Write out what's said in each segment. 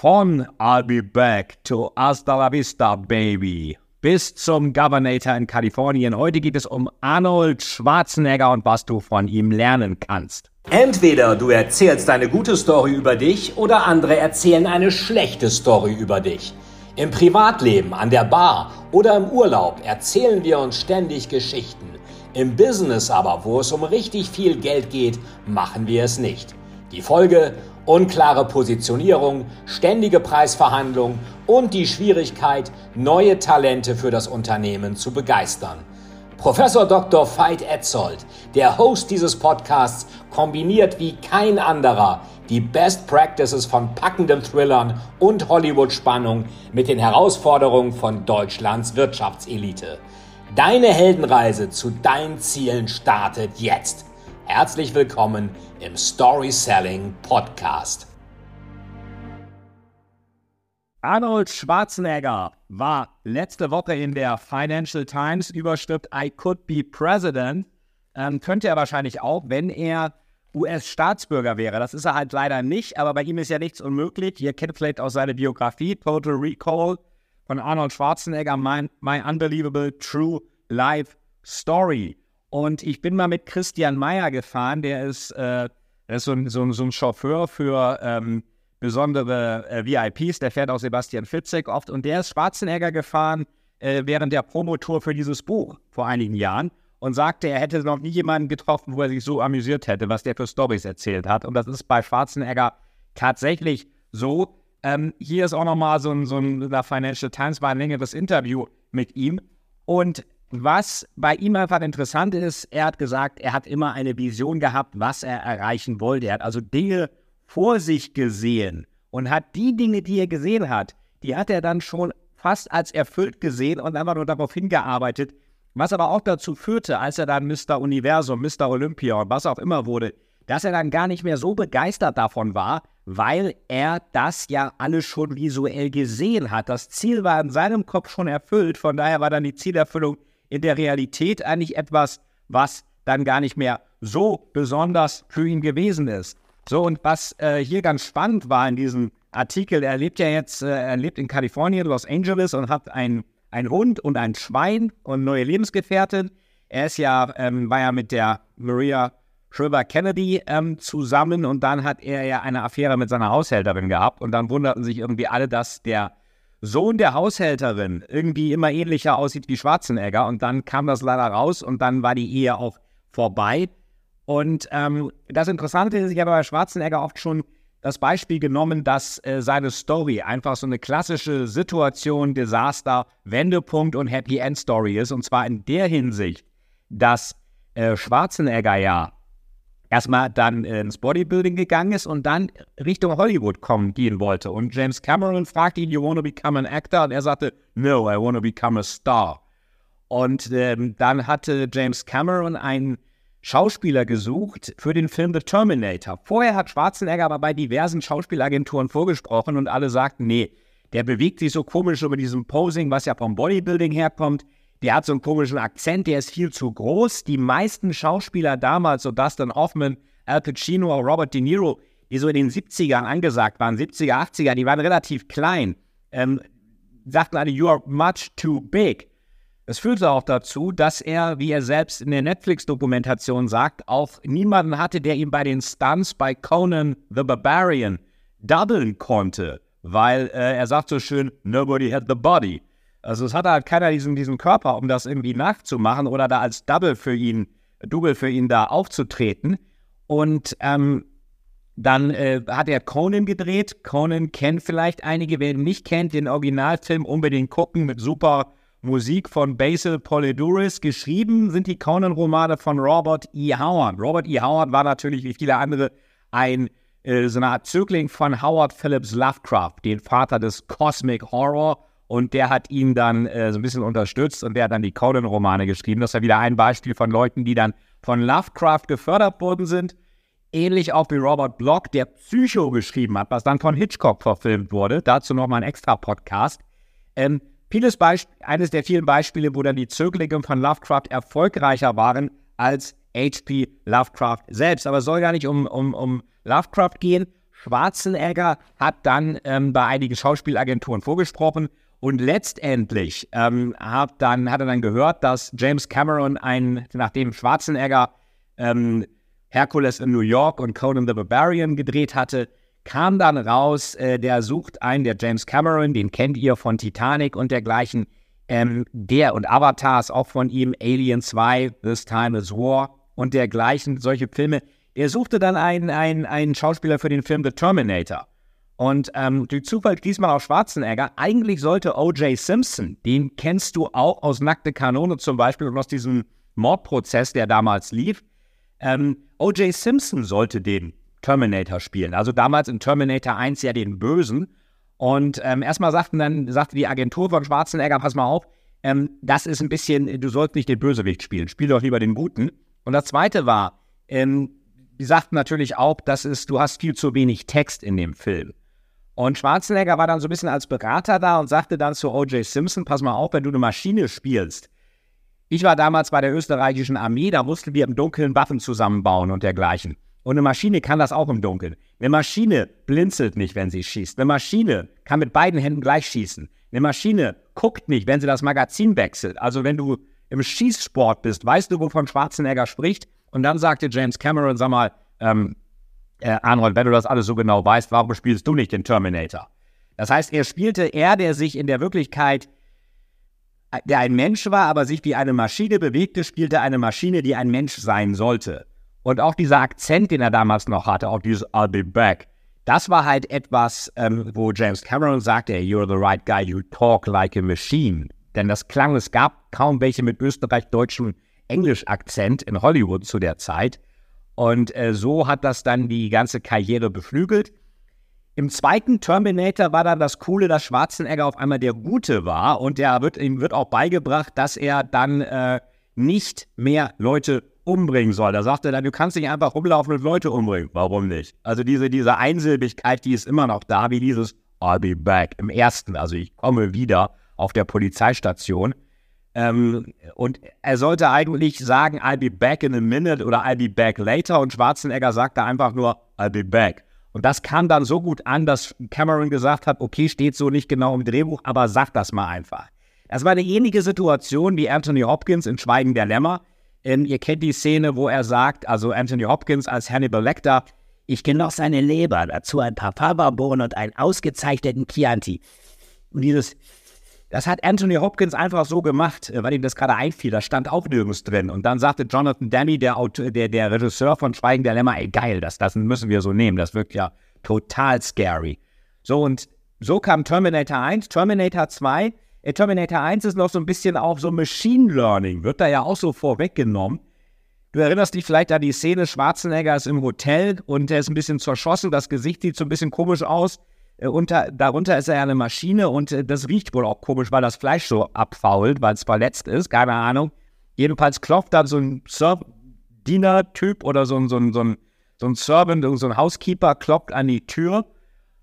Von I'll be back to Hasta la Vista, Baby bis zum Governator in Kalifornien. Heute geht es um Arnold Schwarzenegger und was du von ihm lernen kannst. Entweder du erzählst eine gute Story über dich oder andere erzählen eine schlechte Story über dich. Im Privatleben, an der Bar oder im Urlaub erzählen wir uns ständig Geschichten. Im Business aber, wo es um richtig viel Geld geht, machen wir es nicht. Die Folge unklare Positionierung, ständige Preisverhandlungen und die Schwierigkeit, neue Talente für das Unternehmen zu begeistern. Professor Dr. Veit Etzold, der Host dieses Podcasts, kombiniert wie kein anderer die Best Practices von packenden Thrillern und Hollywood-Spannung mit den Herausforderungen von Deutschlands Wirtschaftselite. Deine Heldenreise zu deinen Zielen startet jetzt. Herzlich willkommen im Story Selling Podcast. Arnold Schwarzenegger war letzte Woche in der Financial Times Überschrift I could be president. Ähm, könnte er wahrscheinlich auch, wenn er US-Staatsbürger wäre. Das ist er halt leider nicht, aber bei ihm ist ja nichts unmöglich. Ihr kennt vielleicht auch seine Biografie, Total Recall von Arnold Schwarzenegger, My, My Unbelievable True Life Story. Und ich bin mal mit Christian Meyer gefahren, der ist, äh, ist so, ein, so, so, ein Chauffeur für ähm, besondere äh, VIPs, der fährt auch Sebastian Fitzek oft und der ist Schwarzenegger gefahren äh, während der Promotour für dieses Buch vor einigen Jahren und sagte, er hätte noch nie jemanden getroffen, wo er sich so amüsiert hätte, was der für Stories erzählt hat. Und das ist bei Schwarzenegger tatsächlich so. Ähm, hier ist auch nochmal so ein, so ein, Financial Times war ein längeres Interview mit ihm. Und was bei ihm einfach interessant ist, er hat gesagt, er hat immer eine Vision gehabt, was er erreichen wollte. Er hat also Dinge vor sich gesehen und hat die Dinge, die er gesehen hat, die hat er dann schon fast als erfüllt gesehen und einfach nur darauf hingearbeitet, was aber auch dazu führte, als er dann Mr. Universum, Mr. Olympia und was auch immer wurde, dass er dann gar nicht mehr so begeistert davon war, weil er das ja alles schon visuell gesehen hat. Das Ziel war in seinem Kopf schon erfüllt, von daher war dann die Zielerfüllung in der Realität eigentlich etwas, was dann gar nicht mehr so besonders für ihn gewesen ist. So, und was äh, hier ganz spannend war in diesem Artikel, er lebt ja jetzt, äh, er lebt in Kalifornien, Los Angeles und hat ein, ein Hund und ein Schwein und neue Lebensgefährtin. Er ist ja, ähm, war ja mit der Maria Shriver Kennedy ähm, zusammen und dann hat er ja eine Affäre mit seiner Haushälterin gehabt und dann wunderten sich irgendwie alle, dass der Sohn der Haushälterin irgendwie immer ähnlicher aussieht wie Schwarzenegger. Und dann kam das leider raus und dann war die Ehe auch vorbei. Und ähm, das Interessante ist, ich habe bei Schwarzenegger oft schon das Beispiel genommen, dass äh, seine Story einfach so eine klassische Situation, Desaster, Wendepunkt und Happy End Story ist. Und zwar in der Hinsicht, dass äh, Schwarzenegger ja erstmal dann ins Bodybuilding gegangen ist und dann Richtung Hollywood kommen gehen wollte. Und James Cameron fragte ihn, you want to become an actor? Und er sagte, no, I want to become a star. Und ähm, dann hatte James Cameron einen Schauspieler gesucht für den Film The Terminator. Vorher hat Schwarzenegger aber bei diversen Schauspielagenturen vorgesprochen und alle sagten, nee, der bewegt sich so komisch über diesem Posing, was ja vom Bodybuilding herkommt der hat so einen komischen Akzent, der ist viel zu groß. Die meisten Schauspieler damals, so Dustin Hoffman, Al Pacino, Robert De Niro, die so in den 70ern angesagt waren, 70er, 80er, die waren relativ klein, ähm, sagten alle, you are much too big. Das führte auch dazu, dass er, wie er selbst in der Netflix-Dokumentation sagt, auch niemanden hatte, der ihm bei den Stunts bei Conan the Barbarian doublen konnte, weil äh, er sagt so schön, nobody had the body. Also es hatte halt keiner diesen, diesen Körper, um das irgendwie nachzumachen oder da als Double für ihn, Double für ihn da aufzutreten. Und ähm, dann äh, hat er Conan gedreht. Conan kennt vielleicht einige, wer ihn nicht kennt, den Originalfilm unbedingt gucken mit super Musik von Basil Poliduris. Geschrieben sind die Conan-Romane von Robert E. Howard. Robert E. Howard war natürlich wie viele andere ein äh, so eine Art Zögling von Howard Phillips Lovecraft, den Vater des Cosmic Horror und der hat ihn dann äh, so ein bisschen unterstützt und der hat dann die Conan-Romane geschrieben. Das ist ja wieder ein Beispiel von Leuten, die dann von Lovecraft gefördert worden sind. Ähnlich auch wie Robert Block, der Psycho geschrieben hat, was dann von Hitchcock verfilmt wurde. Dazu nochmal ein extra Podcast. Ähm, vieles eines der vielen Beispiele, wo dann die Zöglinge von Lovecraft erfolgreicher waren als H.P. Lovecraft selbst. Aber es soll gar nicht um, um, um Lovecraft gehen. Schwarzenegger hat dann ähm, bei einigen Schauspielagenturen vorgesprochen und letztendlich ähm, hat, dann, hat er dann gehört, dass James Cameron ein, nachdem Schwarzenegger ähm, Hercules in New York und Conan the Barbarian gedreht hatte, kam dann raus, äh, der sucht einen, der James Cameron, den kennt ihr von Titanic und dergleichen, ähm, der und Avatar ist auch von ihm, Alien 2, This Time is War und dergleichen, solche Filme. Er suchte dann einen, einen, einen Schauspieler für den Film The Terminator. Und ähm, durch Zufall diesmal auch Schwarzenegger. Eigentlich sollte O.J. Simpson, den kennst du auch aus Nackte Kanone zum Beispiel und aus diesem Mordprozess, der damals lief. Ähm, O.J. Simpson sollte den Terminator spielen. Also damals in Terminator 1 ja den Bösen. Und ähm, erstmal sagten dann, sagte die Agentur von Schwarzenegger, pass mal auf, ähm, das ist ein bisschen, du sollst nicht den Bösewicht spielen, spiel doch lieber den Guten. Und das zweite war, ähm, die sagten natürlich auch, das ist, du hast viel zu wenig Text in dem Film. Und Schwarzenegger war dann so ein bisschen als Berater da und sagte dann zu O.J. Simpson, pass mal auf, wenn du eine Maschine spielst. Ich war damals bei der österreichischen Armee, da mussten wir im Dunkeln Waffen zusammenbauen und dergleichen. Und eine Maschine kann das auch im Dunkeln. Eine Maschine blinzelt nicht, wenn sie schießt. Eine Maschine kann mit beiden Händen gleich schießen. Eine Maschine guckt nicht, wenn sie das Magazin wechselt. Also wenn du im Schießsport bist, weißt du, wovon Schwarzenegger spricht? Und dann sagte James Cameron, sag mal, ähm, äh, Arnold, wenn du das alles so genau weißt, warum spielst du nicht den Terminator? Das heißt, er spielte er, der sich in der Wirklichkeit, der ein Mensch war, aber sich wie eine Maschine bewegte, spielte eine Maschine, die ein Mensch sein sollte. Und auch dieser Akzent, den er damals noch hatte, auch dieses I'll be back, das war halt etwas, ähm, wo James Cameron sagte, you're the right guy, you talk like a machine. Denn das klang, es gab kaum welche mit österreich-deutschem Englisch-Akzent in Hollywood zu der Zeit. Und äh, so hat das dann die ganze Karriere beflügelt. Im zweiten Terminator war dann das Coole, dass Schwarzenegger auf einmal der Gute war und der wird, ihm wird auch beigebracht, dass er dann äh, nicht mehr Leute umbringen soll. Da sagt er dann, du kannst nicht einfach rumlaufen und Leute umbringen. Warum nicht? Also diese, diese Einsilbigkeit, die ist immer noch da, wie dieses I'll be back im ersten. Also ich komme wieder auf der Polizeistation. Ähm, und er sollte eigentlich sagen, I'll be back in a minute oder I'll be back later. Und Schwarzenegger sagte einfach nur, I'll be back. Und das kam dann so gut an, dass Cameron gesagt hat, okay, steht so nicht genau im Drehbuch, aber sag das mal einfach. Das war eine ähnliche Situation wie Anthony Hopkins in Schweigen der Lämmer. Ähm, ihr kennt die Szene, wo er sagt, also Anthony Hopkins als Hannibal Lecter, ich genoss seine Leber, dazu ein paar Faberbohnen und einen ausgezeichneten Chianti. Und dieses das hat Anthony Hopkins einfach so gemacht, äh, weil ihm das gerade einfiel. Da stand auch nirgends drin. Und dann sagte Jonathan Demme, der, der, der Regisseur von Schweigen der Lämmer, ey geil, das, das müssen wir so nehmen. Das wirkt ja total scary. So, und so kam Terminator 1. Terminator 2. Äh, Terminator 1 ist noch so ein bisschen auch so Machine Learning, wird da ja auch so vorweggenommen. Du erinnerst dich vielleicht an die Szene, Schwarzenegger ist im Hotel und er ist ein bisschen zerschossen, das Gesicht sieht so ein bisschen komisch aus. Äh, unter, darunter ist er ja eine Maschine und äh, das riecht wohl auch komisch, weil das Fleisch so abfault, weil es verletzt ist, keine Ahnung. Jedenfalls klopft dann so ein Diener-Typ oder so ein, so ein, so ein, so ein Servant, so ein Housekeeper klopft an die Tür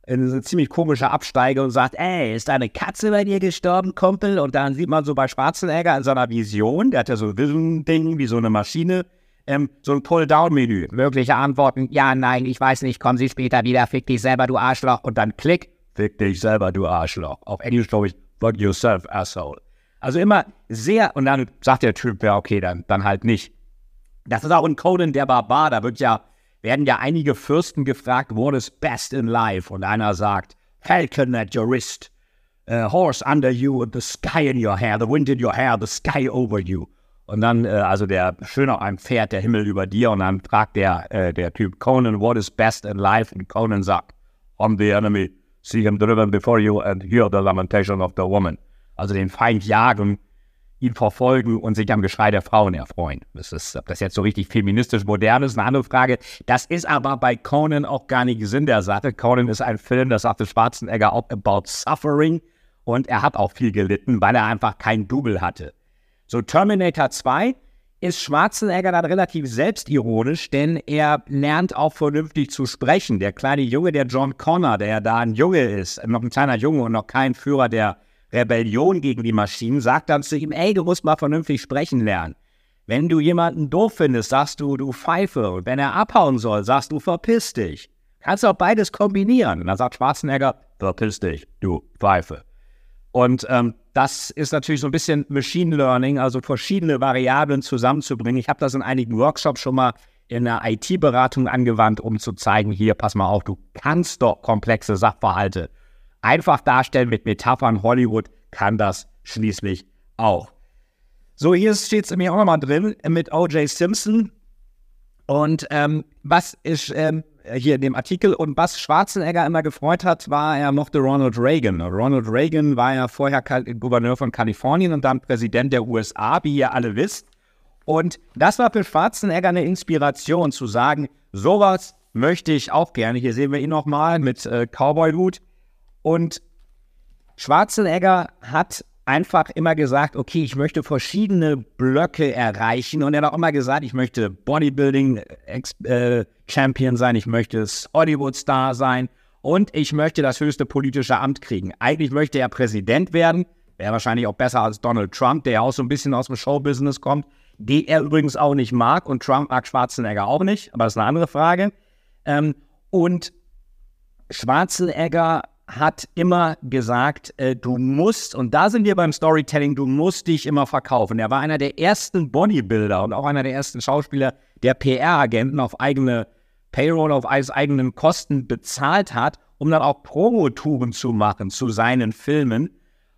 in eine ziemlich komische Absteige und sagt, ey, ist eine Katze bei dir gestorben, Kumpel? Und dann sieht man so bei Schwarzenegger in seiner Vision, der hat ja so ein Ding wie so eine Maschine, ähm, so ein Pull-Down-Menü. Mögliche Antworten, ja, nein, ich weiß nicht, kommen Sie später wieder, fick dich selber, du Arschloch. Und dann klick, fick dich selber, du Arschloch. Auf Englisch glaube ich, fuck yourself, asshole. Also immer sehr, und dann sagt der Typ, ja, okay, dann, dann halt nicht. Das ist auch in Conan der Barbar, da wird ja, werden ja einige Fürsten gefragt, what is best in life? Und einer sagt, Falcon at your wrist, uh, horse under you the sky in your hair, the wind in your hair, the sky over you. Und dann, äh, also der schön auf einem Pferd, der Himmel über dir. Und dann fragt der, äh, der Typ Conan, what is best in life? Und Conan sagt, on the enemy, see him driven before you and hear the lamentation of the woman. Also den Feind jagen, ihn verfolgen und sich am Geschrei der Frauen erfreuen. Das ist, ob das jetzt so richtig feministisch modern ist, eine andere Frage. Das ist aber bei Conan auch gar nicht Sinn der Sache. Conan ist ein Film, das sagte Schwarzenegger auch about suffering. Und er hat auch viel gelitten, weil er einfach kein Double hatte. So Terminator 2 ist Schwarzenegger dann relativ selbstironisch, denn er lernt auch vernünftig zu sprechen. Der kleine Junge, der John Connor, der da ein Junge ist, noch ein kleiner Junge und noch kein Führer der Rebellion gegen die Maschinen, sagt dann zu ihm, ey, du musst mal vernünftig sprechen lernen. Wenn du jemanden doof findest, sagst du, du Pfeife. Und wenn er abhauen soll, sagst du, verpiss dich. Kannst auch beides kombinieren. Und dann sagt Schwarzenegger, verpiss dich, du Pfeife. Und ähm, das ist natürlich so ein bisschen Machine Learning, also verschiedene Variablen zusammenzubringen. Ich habe das in einigen Workshops schon mal in der IT-Beratung angewandt, um zu zeigen, hier, pass mal auf, du kannst doch komplexe Sachverhalte einfach darstellen mit Metaphern. Hollywood kann das schließlich auch. So, hier steht es mir auch nochmal drin mit O.J. Simpson. Und ähm, was ist ähm, hier in dem Artikel und was Schwarzenegger immer gefreut hat, war er mochte Ronald Reagan. Ronald Reagan war ja vorher Gouverneur von Kalifornien und dann Präsident der USA, wie ihr alle wisst. Und das war für Schwarzenegger eine Inspiration zu sagen, sowas möchte ich auch gerne. Hier sehen wir ihn nochmal mit äh, Cowboy-Hut. Und Schwarzenegger hat einfach immer gesagt, okay, ich möchte verschiedene Blöcke erreichen. Und er hat auch immer gesagt, ich möchte Bodybuilding-Champion äh, sein, ich möchte Hollywood-Star sein und ich möchte das höchste politische Amt kriegen. Eigentlich möchte er Präsident werden, wäre wahrscheinlich auch besser als Donald Trump, der ja auch so ein bisschen aus dem Showbusiness kommt, den er übrigens auch nicht mag und Trump mag Schwarzenegger auch nicht, aber das ist eine andere Frage. Ähm, und Schwarzenegger hat immer gesagt, äh, du musst, und da sind wir beim Storytelling, du musst dich immer verkaufen. Er war einer der ersten Bodybuilder und auch einer der ersten Schauspieler, der PR-Agenten auf eigene Payroll, auf eigenen Kosten bezahlt hat, um dann auch Promotouren zu machen zu seinen Filmen.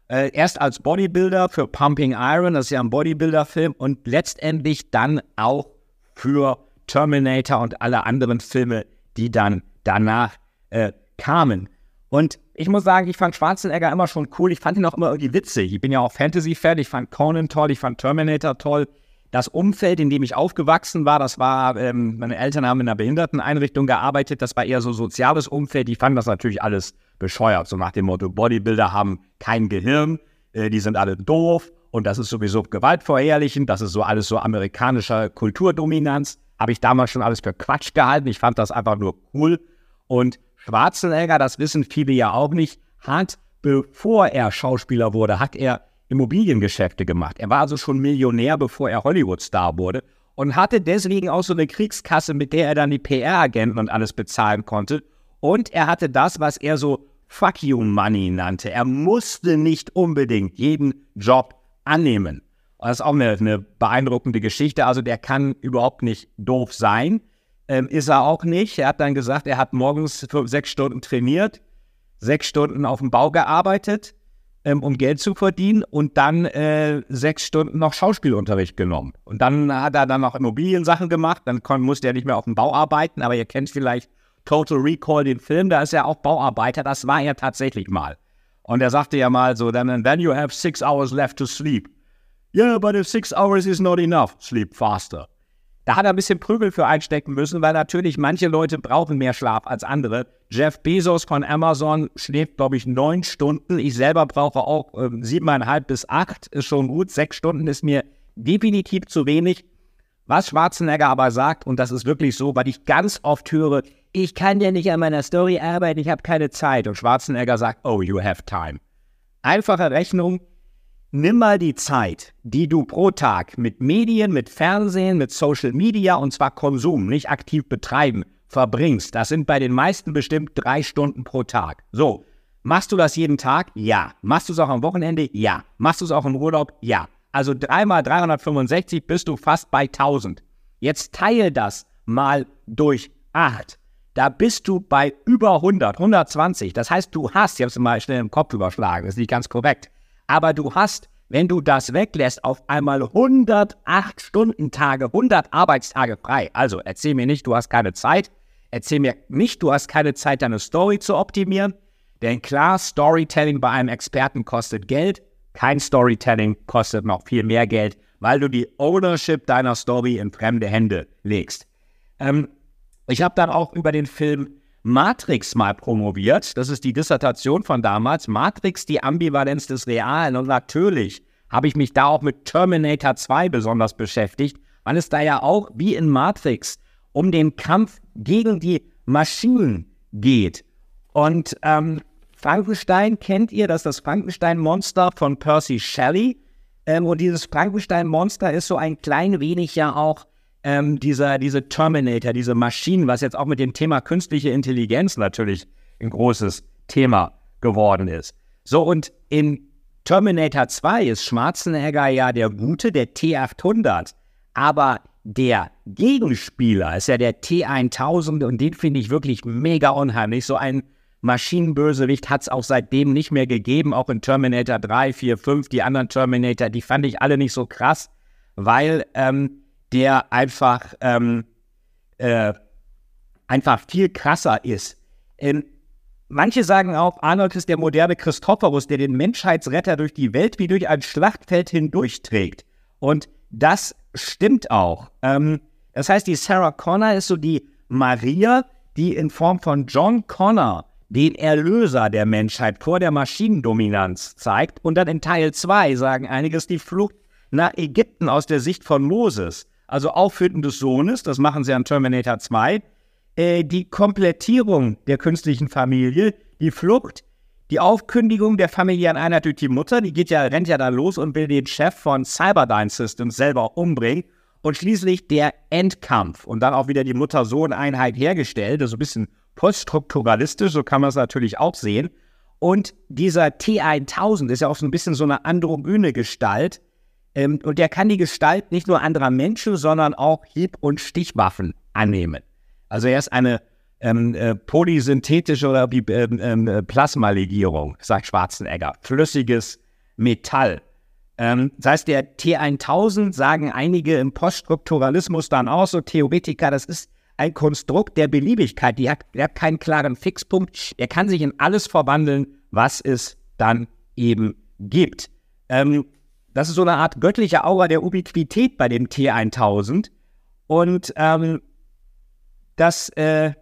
Äh, erst als Bodybuilder für Pumping Iron, das ist ja ein Bodybuilder-Film, und letztendlich dann auch für Terminator und alle anderen Filme, die dann danach äh, kamen. Und ich muss sagen, ich fand Schwarzenegger immer schon cool. Ich fand ihn auch immer irgendwie witzig. Ich bin ja auch Fantasy-Fan. Ich fand Conan toll. Ich fand Terminator toll. Das Umfeld, in dem ich aufgewachsen war, das war, ähm, meine Eltern haben in einer Behinderteneinrichtung gearbeitet. Das war eher so soziales Umfeld. Die fanden das natürlich alles bescheuert. So nach dem Motto, Bodybuilder haben kein Gehirn. Äh, die sind alle doof. Und das ist sowieso gewaltverherrlichend. Das ist so alles so amerikanischer Kulturdominanz. Habe ich damals schon alles für Quatsch gehalten. Ich fand das einfach nur cool. Und Schwarzenegger, das wissen viele ja auch nicht, hat, bevor er Schauspieler wurde, hat er Immobiliengeschäfte gemacht. Er war also schon Millionär, bevor er Hollywood-Star wurde und hatte deswegen auch so eine Kriegskasse, mit der er dann die PR-Agenten und alles bezahlen konnte. Und er hatte das, was er so Fuck you Money nannte. Er musste nicht unbedingt jeden Job annehmen. Und das ist auch eine, eine beeindruckende Geschichte. Also der kann überhaupt nicht doof sein. Ähm, ist er auch nicht. Er hat dann gesagt, er hat morgens für sechs Stunden trainiert, sechs Stunden auf dem Bau gearbeitet, ähm, um Geld zu verdienen und dann äh, sechs Stunden noch Schauspielunterricht genommen. Und dann hat er dann noch Immobiliensachen gemacht, dann kon, musste er nicht mehr auf dem Bau arbeiten, aber ihr kennt vielleicht Total Recall, den Film, da ist er auch Bauarbeiter, das war er tatsächlich mal. Und er sagte ja mal so, then, then you have six hours left to sleep. Yeah, but if six hours is not enough, sleep faster. Da hat er ein bisschen Prügel für einstecken müssen, weil natürlich manche Leute brauchen mehr Schlaf als andere. Jeff Bezos von Amazon schläft, glaube ich, neun Stunden. Ich selber brauche auch äh, siebeneinhalb bis acht, ist schon gut. Sechs Stunden ist mir definitiv zu wenig. Was Schwarzenegger aber sagt, und das ist wirklich so, weil ich ganz oft höre, ich kann ja nicht an meiner Story arbeiten, ich habe keine Zeit. Und Schwarzenegger sagt, oh, you have time. Einfache Rechnung, nimm mal die Zeit, die du pro Tag mit Medien, mit Fernsehen, mit Social Media und zwar Konsum, nicht aktiv betreiben, verbringst. Das sind bei den meisten bestimmt drei Stunden pro Tag. So, machst du das jeden Tag? Ja. Machst du es auch am Wochenende? Ja. Machst du es auch im Urlaub? Ja. Also dreimal 365 bist du fast bei 1000. Jetzt teile das mal durch 8. Da bist du bei über 100, 120. Das heißt, du hast, ich habe es mal schnell im Kopf überschlagen, das ist nicht ganz korrekt, aber du hast, wenn du das weglässt, auf einmal 108 Stundentage, 100 Arbeitstage frei. Also erzähl mir nicht, du hast keine Zeit. Erzähl mir nicht, du hast keine Zeit, deine Story zu optimieren. Denn klar, Storytelling bei einem Experten kostet Geld. Kein Storytelling kostet noch viel mehr Geld, weil du die Ownership deiner Story in fremde Hände legst. Ähm, ich habe dann auch über den Film Matrix mal promoviert. Das ist die Dissertation von damals. Matrix, die Ambivalenz des Realen. Und natürlich habe ich mich da auch mit Terminator 2 besonders beschäftigt, weil es da ja auch wie in Matrix um den Kampf gegen die Maschinen geht. Und ähm, Frankenstein kennt ihr, das ist das Frankenstein-Monster von Percy Shelley. Ähm, und dieses Frankenstein-Monster ist so ein klein wenig ja auch ähm, dieser, diese Terminator, diese Maschinen, was jetzt auch mit dem Thema künstliche Intelligenz natürlich ein großes Thema geworden ist. So, und in Terminator 2 ist Schwarzenegger ja der Gute, der T800. Aber der Gegenspieler ist ja der T1000 und den finde ich wirklich mega unheimlich. So ein Maschinenbösewicht hat es auch seitdem nicht mehr gegeben, auch in Terminator 3, 4, 5, die anderen Terminator, die fand ich alle nicht so krass, weil ähm, der einfach, ähm, äh, einfach viel krasser ist. Ähm, manche sagen auch, Arnold ist der moderne Christophorus, der den Menschheitsretter durch die Welt wie durch ein Schlachtfeld hindurchträgt. Und das stimmt auch. Ähm, das heißt, die Sarah Connor ist so die Maria, die in Form von John Connor den Erlöser der Menschheit vor der Maschinendominanz zeigt. Und dann in Teil 2 sagen einiges die Flucht nach Ägypten aus der Sicht von Moses. Also Auffinden des Sohnes, das machen sie an Terminator 2. Äh, die Komplettierung der künstlichen Familie, die Flucht, die Aufkündigung der familiären Einheit durch die Mutter, die geht ja, rennt ja da los und will den Chef von Cyberdyne Systems selber umbringen. Und schließlich der Endkampf und dann auch wieder die Mutter-Sohn-Einheit hergestellt, also ein bisschen poststrukturalistisch, so kann man es natürlich auch sehen. Und dieser T1000 ist ja auch so ein bisschen so eine androgyne Gestalt. Ähm, und der kann die Gestalt nicht nur anderer Menschen, sondern auch Hieb- und Stichwaffen annehmen. Also er ist eine ähm, äh, polysynthetische oder ähm, ähm, Plasmalegierung, sagt Schwarzenegger. Flüssiges Metall. Ähm, das heißt, der T1000 sagen einige im Poststrukturalismus dann auch so Theoretiker, das ist ein Konstrukt der Beliebigkeit. Die hat, die hat keinen klaren Fixpunkt. Er kann sich in alles verwandeln, was es dann eben gibt. Ähm, das ist so eine Art göttliche Aura der Ubiquität bei dem T1000. Und ähm, das, äh,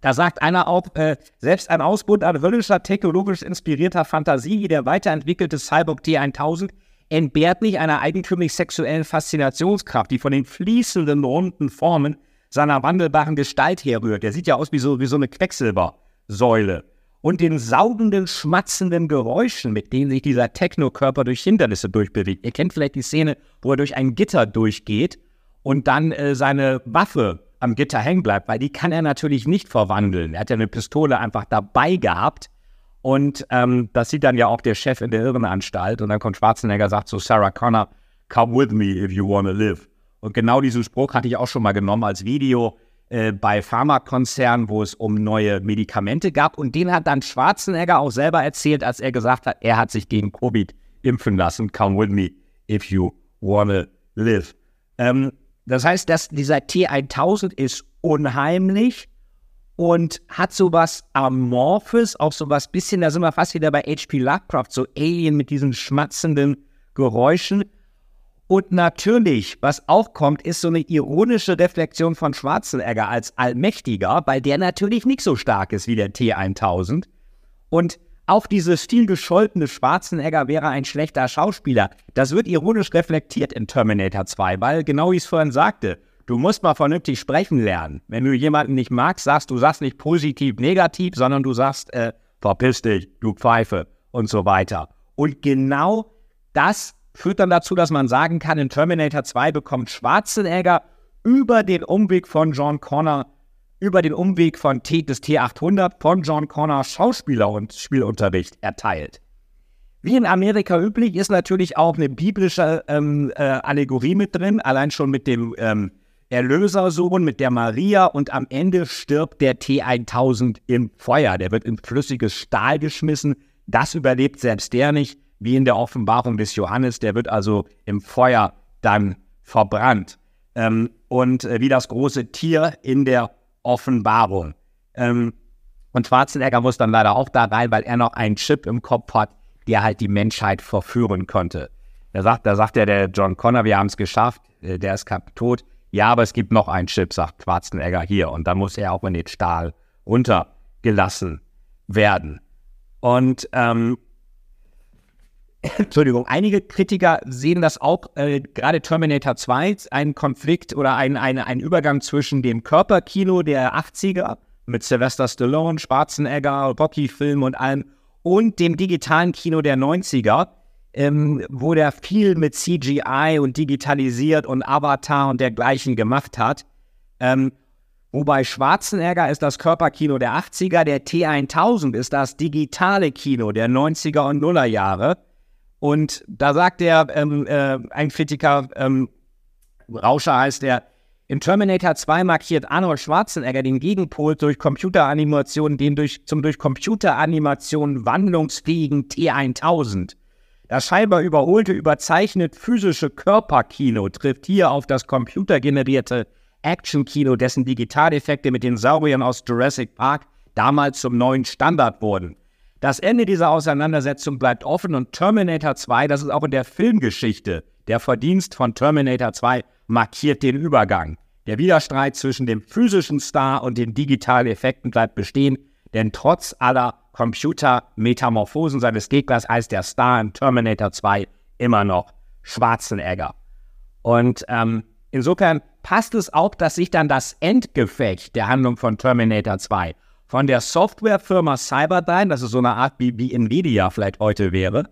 da sagt einer auch, äh, selbst ein Ausbund an höllischer, technologisch inspirierter Fantasie wie der weiterentwickelte Cyborg T1000 entbehrt nicht einer eigentümlich sexuellen Faszinationskraft, die von den fließenden, runden Formen seiner wandelbaren Gestalt herrührt. Der sieht ja aus wie so, wie so eine Quecksilbersäule. Und den saugenden, schmatzenden Geräuschen, mit denen sich dieser Technokörper durch Hindernisse durchbewegt. Ihr kennt vielleicht die Szene, wo er durch ein Gitter durchgeht und dann äh, seine Waffe am Gitter hängen bleibt, weil die kann er natürlich nicht verwandeln. Er hat ja eine Pistole einfach dabei gehabt. Und ähm, das sieht dann ja auch der Chef in der Irrenanstalt. Und dann kommt Schwarzenegger sagt zu Sarah Connor, come with me if you wanna live. Und genau diesen Spruch hatte ich auch schon mal genommen als Video äh, bei Pharmakonzernen, wo es um neue Medikamente gab. Und den hat dann Schwarzenegger auch selber erzählt, als er gesagt hat, er hat sich gegen Covid impfen lassen. Come with me if you wanna live. Ähm, das heißt, dass dieser T1000 ist unheimlich und hat sowas Amorphes, auch sowas bisschen, da sind wir fast wieder bei H.P. Lovecraft, so Alien mit diesen schmatzenden Geräuschen. Und natürlich, was auch kommt, ist so eine ironische Reflexion von Schwarzenegger als Allmächtiger, weil der natürlich nicht so stark ist wie der T1000. Und auch dieses viel gescholtene Schwarzenegger wäre ein schlechter Schauspieler. Das wird ironisch reflektiert in Terminator 2, weil genau wie ich es vorhin sagte, du musst mal vernünftig sprechen lernen. Wenn du jemanden nicht magst, sagst du sagst nicht positiv, negativ, sondern du sagst, äh, verpiss dich, du Pfeife und so weiter. Und genau das führt dann dazu, dass man sagen kann, in Terminator 2 bekommt Schwarzenegger über den Umweg von John Connor, über den Umweg von T des T800 von John Connor Schauspieler- und Spielunterricht erteilt. Wie in Amerika üblich ist natürlich auch eine biblische ähm, äh, Allegorie mit drin, allein schon mit dem ähm, Erlösersohn, mit der Maria und am Ende stirbt der T1000 im Feuer. Der wird in flüssiges Stahl geschmissen. Das überlebt selbst der nicht wie in der Offenbarung des Johannes, der wird also im Feuer dann verbrannt. Ähm, und äh, wie das große Tier in der Offenbarung. Ähm, und Schwarzenegger muss dann leider auch da rein, weil er noch einen Chip im Kopf hat, der halt die Menschheit verführen konnte. Da sagt, da sagt ja der John Connor, wir haben es geschafft, äh, der ist tot. Ja, aber es gibt noch einen Chip, sagt Schwarzenegger hier. Und dann muss er auch in den Stahl runtergelassen werden. Und ähm, Entschuldigung, einige Kritiker sehen das auch, äh, gerade Terminator 2, ein Konflikt oder ein, ein, ein Übergang zwischen dem Körperkino der 80er mit Sylvester Stallone, Schwarzenegger, Rocky-Film und allem und dem digitalen Kino der 90er. ähm, wo der viel mit CGI und digitalisiert und Avatar und dergleichen gemacht hat. Ähm, wobei Schwarzenegger ist das Körperkino der 80er, der T1000 ist das digitale Kino der 90er und Nuller Jahre. Und da sagt der, ähm, äh, ein Kritiker, ähm, Rauscher heißt der, in Terminator 2 markiert Arnold Schwarzenegger den Gegenpol durch Computeranimation, den durch, zum durch Computeranimation wandlungsfähigen T1000. Das scheinbar überholte, überzeichnet physische Körperkino trifft hier auf das computergenerierte Actionkino, dessen Digitaleffekte mit den Sauriern aus Jurassic Park damals zum neuen Standard wurden. Das Ende dieser Auseinandersetzung bleibt offen und Terminator 2, das ist auch in der Filmgeschichte der Verdienst von Terminator 2, markiert den Übergang. Der Widerstreit zwischen dem physischen Star und den digitalen Effekten bleibt bestehen, denn trotz aller Computermetamorphosen seines Gegners heißt der Star in Terminator 2 immer noch Schwarzenegger. Und ähm, insofern passt es auch, dass sich dann das Endgefecht der Handlung von Terminator 2 von der Softwarefirma Cyberdyne, das ist so eine Art wie, wie Nvidia vielleicht heute wäre,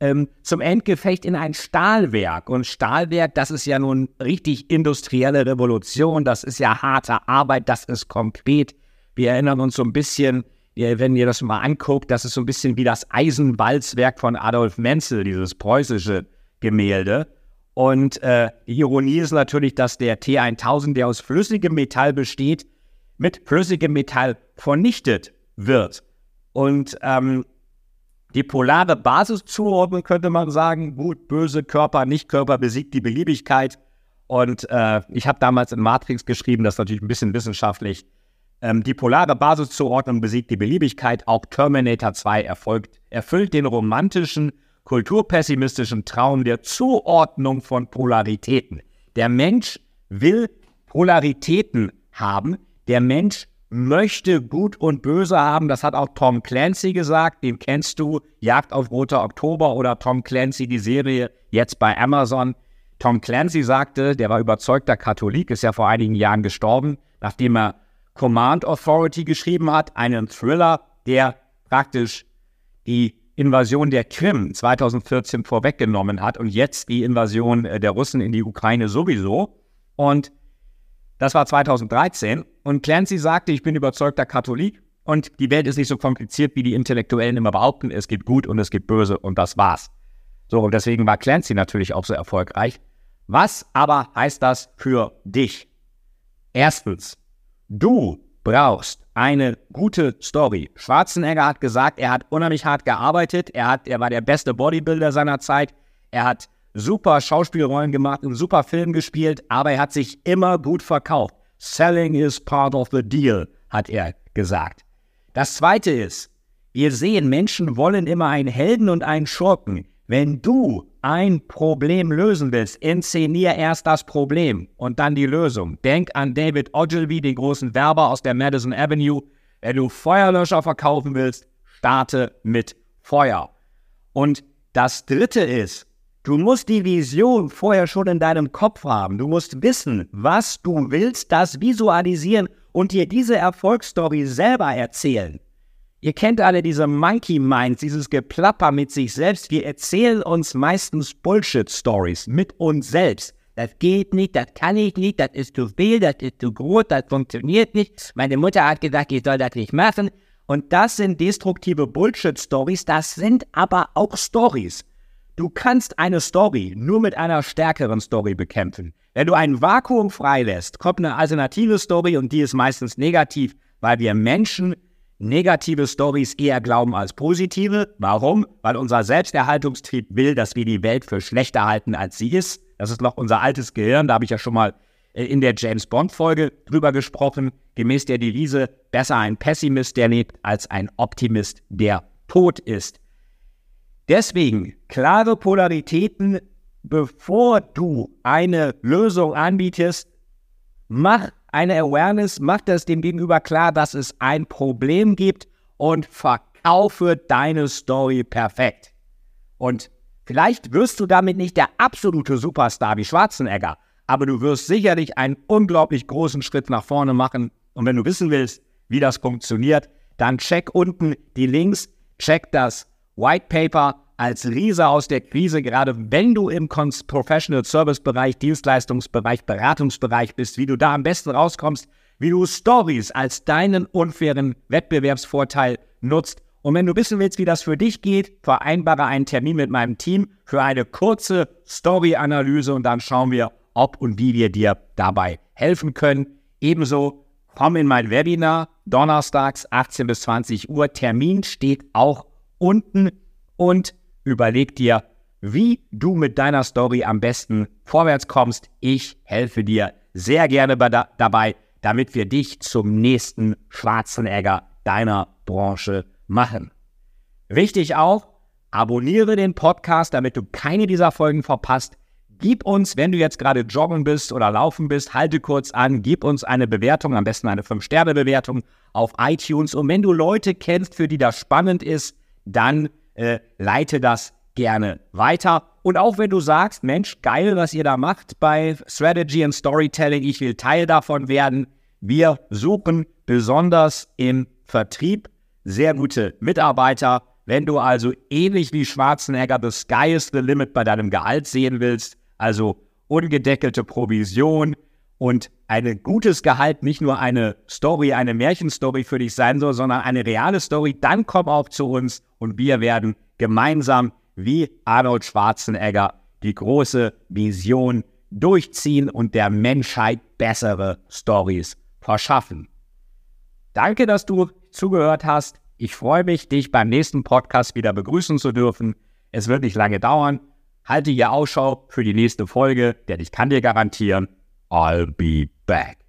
ähm, zum Endgefecht in ein Stahlwerk. Und Stahlwerk, das ist ja nun richtig industrielle Revolution, das ist ja harte Arbeit, das ist konkret. Wir erinnern uns so ein bisschen wenn ihr das mal anguckt, das ist so ein bisschen wie das Eisenwalzwerk von Adolf Menzel, dieses preußische Gemälde. Und äh, die Ironie ist natürlich, dass der T1000, der aus flüssigem Metall besteht, mit flüssigem Metall vernichtet wird. Und ähm, die polare Basiszuordnung könnte man sagen, gut, böse Körper, Nicht-Körper besiegt die Beliebigkeit. Und äh, ich habe damals in Matrix geschrieben, das ist natürlich ein bisschen wissenschaftlich ähm, die polare Basiszuordnung besiegt die Beliebigkeit. Auch Terminator 2 erfolgt, erfüllt den romantischen, kulturpessimistischen Traum der Zuordnung von Polaritäten. Der Mensch will Polaritäten haben. Der Mensch möchte Gut und Böse haben. Das hat auch Tom Clancy gesagt. Den kennst du. Jagd auf Roter Oktober oder Tom Clancy, die Serie jetzt bei Amazon. Tom Clancy sagte, der war überzeugter Katholik, ist ja vor einigen Jahren gestorben, nachdem er Command Authority geschrieben hat, einen Thriller, der praktisch die Invasion der Krim 2014 vorweggenommen hat und jetzt die Invasion äh, der Russen in die Ukraine sowieso. Und das war 2013. Und Clancy sagte, ich bin überzeugter Katholik und die Welt ist nicht so kompliziert, wie die Intellektuellen immer behaupten. Es gibt gut und es gibt böse und das war's. So, und deswegen war Clancy natürlich auch so erfolgreich. Was aber heißt das für dich? Erstens, Du brauchst eine gute Story. Schwarzenegger hat gesagt, er hat unheimlich hart gearbeitet. Er, hat, er war der beste Bodybuilder seiner Zeit. Er hat super Schauspielrollen gemacht und super Film gespielt, aber er hat sich immer gut verkauft. Selling is part of the deal, hat er gesagt. Das zweite ist, wir sehen, Menschen wollen immer einen Helden und einen Schurken. Wenn du ein Problem lösen willst, inszenier erst das Problem und dann die Lösung. Denk an David Ogilvy, den großen Werber aus der Madison Avenue. Wenn du Feuerlöscher verkaufen willst, starte mit Feuer. Und das Dritte ist, du musst die Vision vorher schon in deinem Kopf haben. Du musst wissen, was du willst, das visualisieren und dir diese Erfolgsstory selber erzählen. Ihr kennt alle diese Monkey Minds, dieses Geplapper mit sich selbst. Wir erzählen uns meistens Bullshit-Stories mit uns selbst. Das geht nicht, das kann ich nicht, das ist zu viel, das ist zu groß, das funktioniert nicht. Meine Mutter hat gesagt, ich soll das nicht machen. Und das sind destruktive Bullshit-Stories, das sind aber auch Stories. Du kannst eine Story nur mit einer stärkeren Story bekämpfen. Wenn du ein Vakuum freilässt, kommt eine alternative Story und die ist meistens negativ, weil wir Menschen negative Stories eher glauben als positive. Warum? Weil unser Selbsterhaltungstrieb will, dass wir die Welt für schlechter halten, als sie ist. Das ist noch unser altes Gehirn. Da habe ich ja schon mal äh, in der James Bond-Folge drüber gesprochen. Gemäß der Devise, besser ein Pessimist, der lebt, als ein Optimist, der tot ist. Deswegen klare Polaritäten, bevor du eine Lösung anbietest, mach eine Awareness macht es dem Gegenüber klar, dass es ein Problem gibt und verkaufe deine Story perfekt. Und vielleicht wirst du damit nicht der absolute Superstar wie Schwarzenegger, aber du wirst sicherlich einen unglaublich großen Schritt nach vorne machen. Und wenn du wissen willst, wie das funktioniert, dann check unten die Links, check das White Paper als Riese aus der Krise, gerade wenn du im Professional Service Bereich, Dienstleistungsbereich, Beratungsbereich bist, wie du da am besten rauskommst, wie du Stories als deinen unfairen Wettbewerbsvorteil nutzt. Und wenn du wissen willst, wie das für dich geht, vereinbare einen Termin mit meinem Team für eine kurze Story-Analyse und dann schauen wir, ob und wie wir dir dabei helfen können. Ebenso komm in mein Webinar, donnerstags 18 bis 20 Uhr. Termin steht auch unten und überleg dir, wie du mit deiner Story am besten vorwärts kommst. Ich helfe dir sehr gerne da dabei, damit wir dich zum nächsten Schwarzenegger deiner Branche machen. Wichtig auch, abonniere den Podcast, damit du keine dieser Folgen verpasst. Gib uns, wenn du jetzt gerade joggen bist oder laufen bist, halte kurz an, gib uns eine Bewertung, am besten eine 5-Sterne-Bewertung auf iTunes. Und wenn du Leute kennst, für die das spannend ist, dann äh, leite das gerne weiter. Und auch wenn du sagst, Mensch, geil, was ihr da macht bei Strategy and Storytelling, ich will Teil davon werden. Wir suchen besonders im Vertrieb sehr gute Mitarbeiter. Wenn du also ähnlich wie Schwarzenegger the sky is the limit bei deinem Gehalt sehen willst, also ungedeckelte Provision und ein gutes Gehalt nicht nur eine Story, eine Märchenstory für dich sein soll, sondern eine reale Story, dann komm auch zu uns und wir werden gemeinsam wie Arnold Schwarzenegger die große Vision durchziehen und der Menschheit bessere Stories verschaffen. Danke, dass du zugehört hast. Ich freue mich, dich beim nächsten Podcast wieder begrüßen zu dürfen. Es wird nicht lange dauern. Halte hier Ausschau für die nächste Folge, denn ich kann dir garantieren, I'll be back.